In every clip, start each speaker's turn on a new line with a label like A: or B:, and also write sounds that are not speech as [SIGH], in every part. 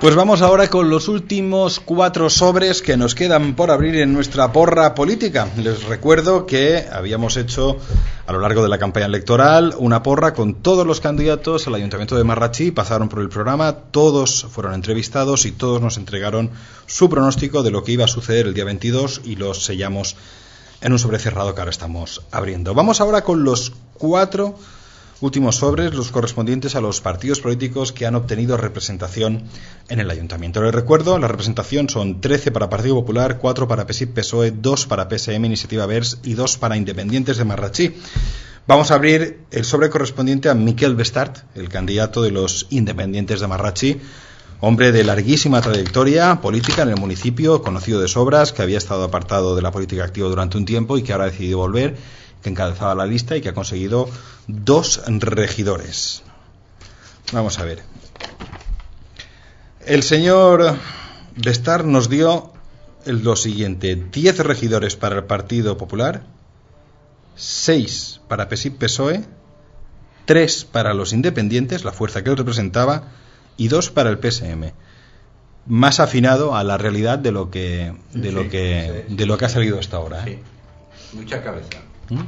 A: Pues vamos ahora con los últimos cuatro sobres que nos quedan por abrir en nuestra porra política. Les recuerdo que habíamos hecho a lo largo de la campaña electoral una porra con todos los candidatos al Ayuntamiento de Marrachí, pasaron por el programa, todos fueron entrevistados y todos nos entregaron su pronóstico de lo que iba a suceder el día 22 y los sellamos en un sobre cerrado que ahora estamos abriendo. Vamos ahora con los cuatro últimos sobres, los correspondientes a los partidos políticos que han obtenido representación en el ayuntamiento. Les recuerdo, la representación son 13 para Partido Popular, 4 para PSIP PSOE, 2 para PSM Iniciativa VERS y 2 para Independientes de Marrachí. Vamos a abrir el sobre correspondiente a Miquel Bestart, el candidato de los Independientes de Marrachí, hombre de larguísima trayectoria política en el municipio, conocido de sobras, que había estado apartado de la política activa durante un tiempo y que ahora ha decidido volver que encabezaba la lista y que ha conseguido dos regidores. Vamos a ver. El señor Bestar nos dio lo siguiente: 10 regidores para el Partido Popular, 6 para PSIP PSOE, 3 para los independientes, la fuerza que él representaba, y 2 para el PSM. Más afinado a la realidad de lo que de lo que de lo que ha salido hasta ahora. ¿eh?
B: Mucha cabeza.
A: ¿Mm?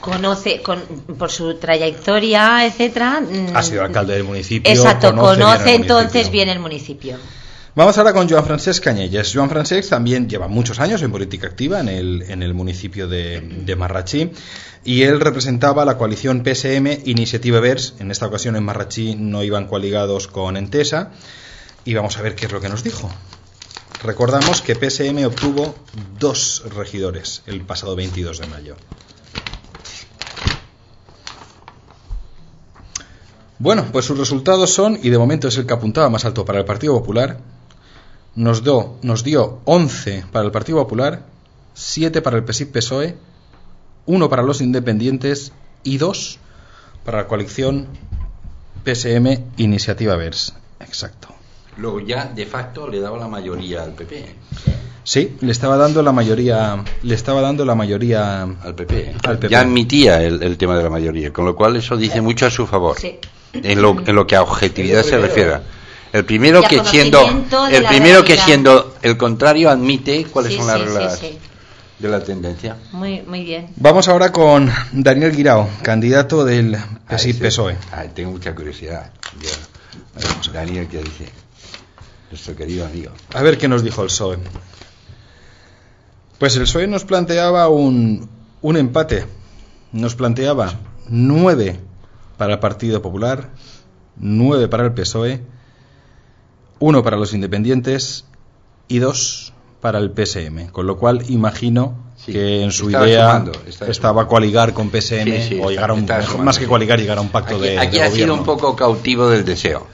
C: conoce con, por su trayectoria, etcétera. mm,
A: Ha sido alcalde del municipio.
C: Exacto,
A: conoce
C: conoce,
A: bien el
C: entonces bien el municipio.
A: Vamos ahora con Joan Francesc Cañellas. Joan Francesc también lleva muchos años en política activa en el, en el municipio de, de Marrachí y él representaba la coalición PSM Iniciativa Vers. En esta ocasión en Marrachí no iban coaligados con Entesa y vamos a ver qué es lo que nos dijo. Recordamos que PSM obtuvo dos regidores el pasado 22 de mayo. Bueno, pues sus resultados son, y de momento es el que apuntaba más alto para el Partido Popular, nos, do- nos dio 11 para el Partido Popular, 7 para el PSIP PSOE, 1 E, para los independientes y 2 para la coalición PSM Iniciativa Vers. Exacto.
B: Luego ya de facto le daba la mayoría al PP.
A: Sí, le estaba dando la mayoría, le estaba dando la mayoría
B: Al PP.
A: Al PP.
B: Ya admitía el, el tema de la mayoría, con lo cual eso dice mucho a su favor.
C: Sí.
B: En lo, en lo que a objetividad se refiere. El primero que siendo el primero que siendo el contrario admite cuáles
C: Sí,
B: son las
C: sí,
B: reglas
C: sí.
B: de la tendencia.
C: Muy, muy bien.
A: Vamos ahora con Daniel Guirao, candidato del
B: Ah,
A: PSOE.
B: ese- ah, tengo mucha curiosidad. Daniel, ¿qué dice? Nuestro querido amigo.
A: A ver qué nos dijo el PSOE. Pues el PSOE nos planteaba un, un empate. Nos planteaba nueve para el Partido Popular, nueve para el PSOE, uno para los independientes y dos para el PSM. Con lo cual imagino
B: Sí,
A: que en su idea
B: sumando, estaba
A: coaligar con PSM
B: Sí, sí,
A: o llegar a un,
B: estaba
A: mejor-
B: sumando,
A: más que coaligar, llegar a un pacto
B: Aquí,
A: de,
B: aquí
A: de
B: ha sido un poco cautivo del deseo.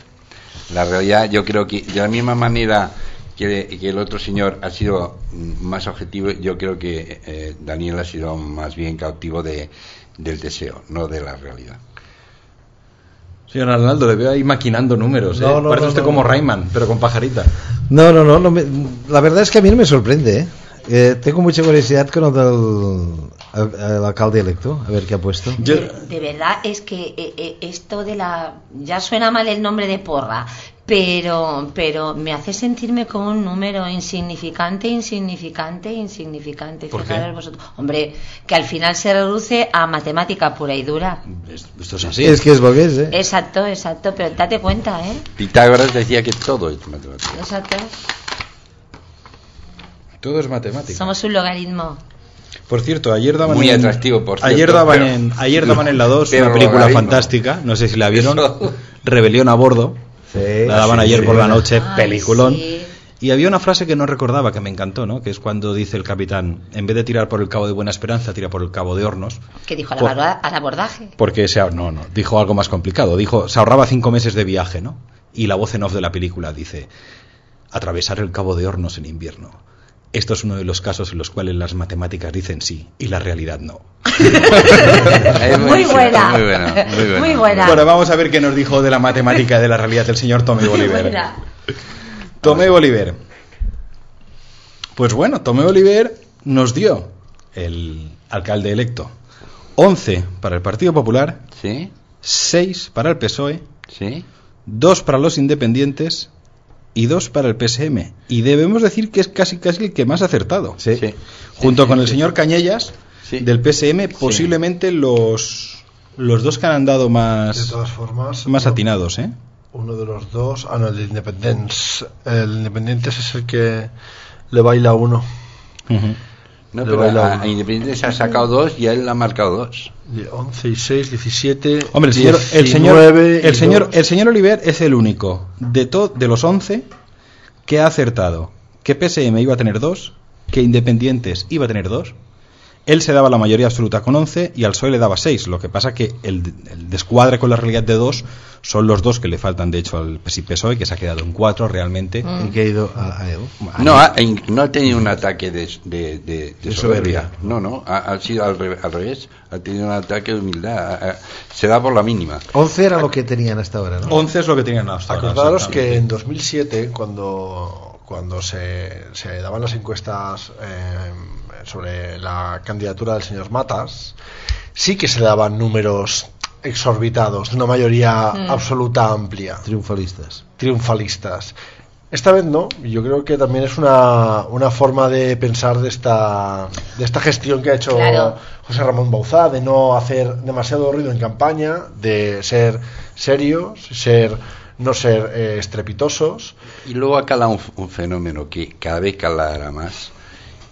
B: La realidad, yo creo que de la misma manera que, que el otro señor ha sido más objetivo, yo creo que eh, Daniel ha sido más bien cautivo de, del deseo, no de la realidad.
A: Señor Arnaldo, le veo ahí maquinando números.
D: No,
A: ¿eh?
D: no,
A: Parece
D: no,
A: usted
D: no.
A: como Rayman, pero con pajarita.
D: No, no, no. no me- la verdad es que a mí no me sorprende. ¿eh? Eh, tengo mucha curiosidad con el del el- el alcalde electo, a ver qué ha puesto.
A: Yo-
C: De, de verdad es que eh, eh, esto de la ya suena mal el nombre de porra, pero pero me hace sentirme como un número insignificante, insignificante, insignificante.
A: ¿Por qué?
C: Fijaros vosotros. Hombre, que al final se reduce a matemática pura y dura.
A: Esto es así.
D: Es que es lo que es, ¿eh?
C: Exacto, exacto, pero date cuenta, ¿eh?
B: Pitágoras decía que todo es matemática.
C: Exacto.
A: Todo es matemática.
C: Somos un logaritmo.
A: Por cierto, ayer daban
B: Muy
A: en,
B: atractivo, por
A: ayer daban
B: pero-
A: en ayer daban en la 2 [LAUGHS]
B: pero
A: una película
B: logaritmo.
A: fantástica, no sé si la vieron. Rebelión a bordo.
D: Sí,
A: la daban
D: sí,
A: ayer
D: sí.
A: por la noche,
C: Ay,
A: peliculón.
C: sí.
A: Y había una frase que no recordaba que me encantó, ¿no? Que es cuando dice el capitán, en vez de tirar por el cabo de Buena Esperanza, tira por el cabo de Hornos.
C: Que dijo al,
A: Por-
C: aborda- al abordaje.
A: Porque se, no, no, dijo algo más complicado. Dijo, se ahorraba cinco meses de viaje, ¿no? Y la voz en off de la película dice, atravesar el Cabo de Hornos en invierno. Esto es uno de los casos en los cuales las matemáticas dicen sí y la realidad no.
C: Muy buena.
B: Muy buena. Muy buena.
C: Muy buena.
A: Bueno, vamos a ver qué nos dijo de la matemática de la realidad el señor Tomé Bolívar.
C: Buena.
A: Tomé Bolívar. Pues bueno, Tomé Bolívar nos dio el alcalde electo 11 para el Partido Popular,
B: ¿Sí?
A: 6 para el PSOE,
B: ¿Sí?
A: 2 para los independientes y 2 para el PSM. Y debemos decir que es casi casi el que más ha acertado.
D: Sí.
B: Sí.
A: Junto
B: Sí,
A: con el
B: sí.
A: señor Cañellas
B: Sí.
A: del PSM, posiblemente los los dos que han andado
E: De
A: más
E: todas formas,
A: más
E: uno-
A: atinados, ¿eh?
E: Uno de los dos, ah, no, el de Independence. El Independientes es el que le baila a uno.
A: Ujú.
B: No,
E: Le
B: pero
E: baila
B: a, a Independiente se ha sacado dos y a él le ha marcado dos.
E: Y 11 y 6, 17.
A: Hombre, el señor, el señor,
E: 19
A: el señor, el señor Oliver es el único de, to- de los 11 que ha acertado que PSM iba a tener dos, que Independientes iba a tener dos. Él se daba la mayoría absoluta con 11 y al PSOE le daba 6. Lo que pasa que el, el descuadre con la realidad de dos son los dos que le faltan, de hecho, al PSOE, que se ha quedado en 4 realmente.
D: Y que ha ido a, a.
B: No ha, en- no ha tenido un ataque de, de, de- de
D: De
B: soberbia.
D: soberbia.
B: No, no, ha, ha sido al, re- al revés. Ha tenido un ataque de humildad. Ha- ha- se da por la mínima.
D: 11 era lo que tenían hasta ahora, ¿no?
A: 11 es lo que tenían hasta ahora,
E: Acordaros que en 2007, cuando, cuando se, se daban las encuestas eh, sobre la candidatura del señor Matas, sí que se daban números exorbitados, de una mayoría absoluta amplia,
D: Triunfalistas.
E: triunfalistas. Esta vez no, y yo creo que también es una, una forma de pensar de esta, de esta gestión que ha hecho
C: Claro.
E: José Ramón Bauzá, de no hacer demasiado ruido en campaña, de ser serios, ser no ser eh, estrepitosos.
B: Y luego ha calado un, un fenómeno que cada vez calará más,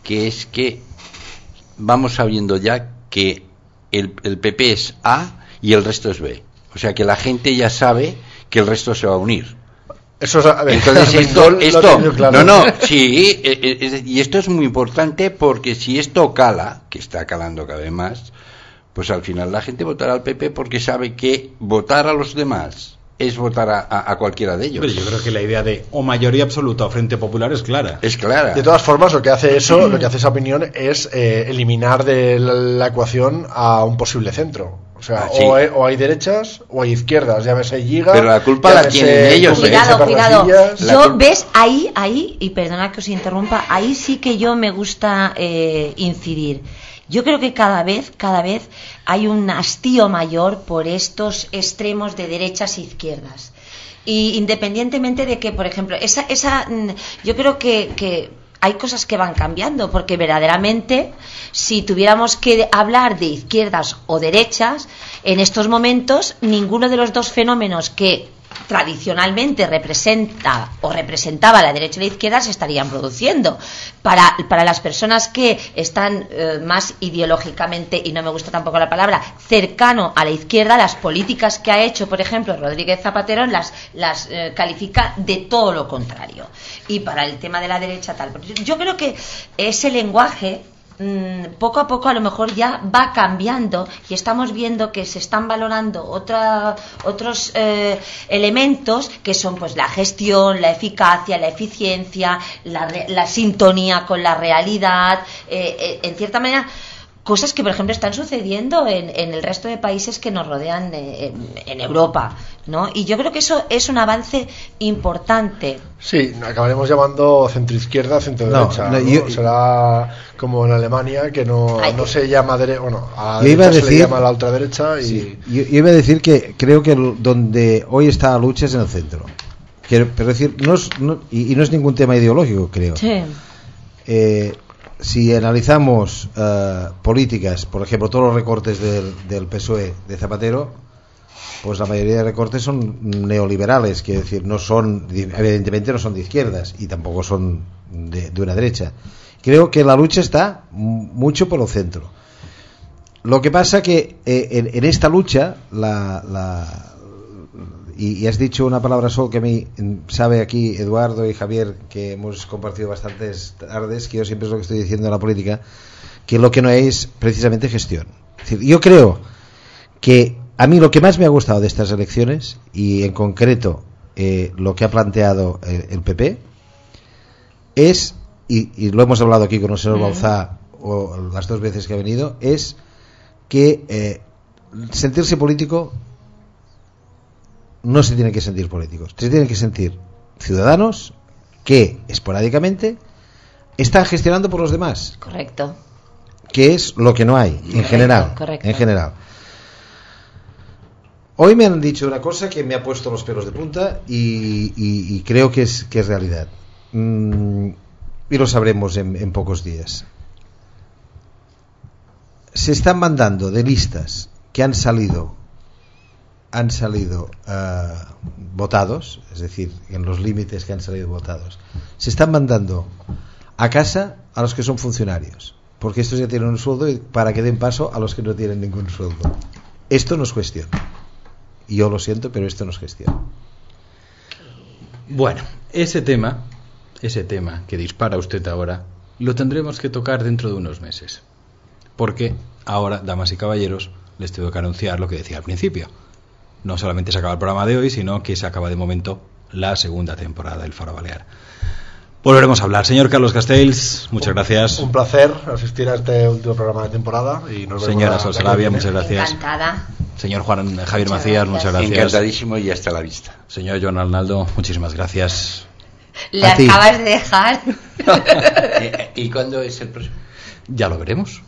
B: que es que vamos sabiendo ya que el, el PP es A y el resto es B. O sea que la gente ya sabe que el resto se va a unir.
E: Eso es, a ver,
B: Entonces [LAUGHS] esto,
E: claro.
B: no, no, sí, eh, eh, es- y esto es muy importante porque si esto cala, que está calando cada vez más, pues al final la gente votará al PP porque sabe que votar a los demás es votar a, a- a cualquiera de ellos.
A: Hombre, yo creo que la idea de o mayoría absoluta o frente popular es clara.
B: Es clara.
E: De todas formas, lo que hace eso, lo que hace esa opinión es eh, eliminar de la, la ecuación a un posible centro. O sea,
B: Ah, sí.
E: o, hay, o hay derechas o hay izquierdas. Llámese Giga.
B: Pero la culpa la tienen ellos, ¿eh?
C: Cuidado, cuidado. Yo, ves, ahí, ahí, y perdona que os interrumpa, ahí sí que yo me gusta eh, incidir. Yo creo que cada vez, cada vez hay un hastío mayor por estos extremos de derechas e izquierdas. Y independientemente de que, por ejemplo, esa, esa, mm, yo creo que, que hay cosas que van cambiando, porque verdaderamente, si tuviéramos que hablar de izquierdas o derechas, en estos momentos ninguno de los dos fenómenos que tradicionalmente representa o representaba la derecha y la izquierda se estarían produciendo. Para, para las personas que están eh, más ideológicamente, y no me gusta tampoco la palabra, cercano a la izquierda, las políticas que ha hecho, por ejemplo, Rodríguez Zapatero las, las eh, califica de todo lo contrario. Y para el tema de la derecha tal. Yo creo que ese lenguaje mm, poco a poco a lo mejor ya va cambiando y estamos viendo que se están valorando otra, otros eh, elementos que son pues la gestión, la eficacia, la eficiencia, la, la sintonía con la realidad, eh, eh, en cierta manera cosas que por ejemplo están sucediendo en, en el resto de países que nos rodean eh, en, en Europa, ¿no? Y yo creo que eso es un avance importante.
E: Sí, acabaremos llamando centroizquierda, centroderecha.
D: No,
E: No,
D: no, yo-
E: Será como en Alemania, que no, no se llama derecha. Bueno, a la
D: Yo iba a
E: se le llama la ultraderecha y.
D: Sí, yo, yo iba a decir que creo que donde hoy está la lucha es en el centro. Quiero- pero decir, no es, no- y, y no es ningún tema ideológico, creo.
C: Sí.
D: Eh, si analizamos eh, políticas, por ejemplo, todos los recortes del, del PSOE de Zapatero, pues la mayoría de recortes son neoliberales, quiero decir, no son, evidentemente no son de izquierdas y tampoco son de, una derecha. Creo que la lucha está mucho por el centro. Lo que pasa que eh, en, en esta lucha, la- y, y has dicho una palabra sol que a mí mm, sabe aquí Eduardo y Javier, que hemos compartido bastantes tardes, que yo siempre es lo que estoy diciendo en la política, que lo que no es precisamente gestión. Es decir, yo creo que a mí lo que más me ha gustado de estas elecciones, y en concreto eh, lo que ha planteado eh, el PP, es, y, y lo hemos hablado aquí con el señor. Bauzá o las dos veces que ha venido, es que eh, sentirse político no se tiene que sentir políticos, se tienen que sentir ciudadanos que esporádicamente están gestionando por los demás,
C: Correcto.
D: que es lo que no hay en general,
C: correcto.
D: en general. Hoy me han dicho una cosa que me ha puesto los pelos de punta y, y- y creo que es, que es realidad. Mm, y lo sabremos en, en pocos días. Se están mandando de listas que han salido han salido eh, votados, es decir, en los límites que han salido votados, se están mandando a casa a los que son funcionarios, porque estos ya tienen un sueldo y para que den paso a los que no tienen ningún sueldo. Esto no es cuestión. Y yo lo siento, pero esto no es gestión.
A: Bueno, ese tema, ese tema que dispara usted ahora, lo tendremos que tocar dentro de unos meses. Porque ahora, damas y caballeros, les tengo que anunciar lo que decía al principio. No solamente se acaba el programa de hoy, sino que se acaba de momento la segunda temporada del Faro Balear. Volveremos a hablar. Señor Carlos Castells, muchas gracias.
E: Un placer asistir a este último programa de temporada. Y nos vemos
A: Señora
E: la-
A: Sol
E: la
A: Sarabia,
E: que viene.
A: muchas gracias.
C: Encantada.
A: Señor Juan Javier
C: Muchas
A: Macías,
C: gracias.
A: muchas gracias.
B: Encantadísimo y hasta la vista.
A: Señor Joan Arnaldo, muchísimas gracias.
C: Le
D: A ti.
C: acabas de dejar. [LAUGHS] [LAUGHS]
B: ¿Y cuándo es el próximo?
A: Ya lo veremos.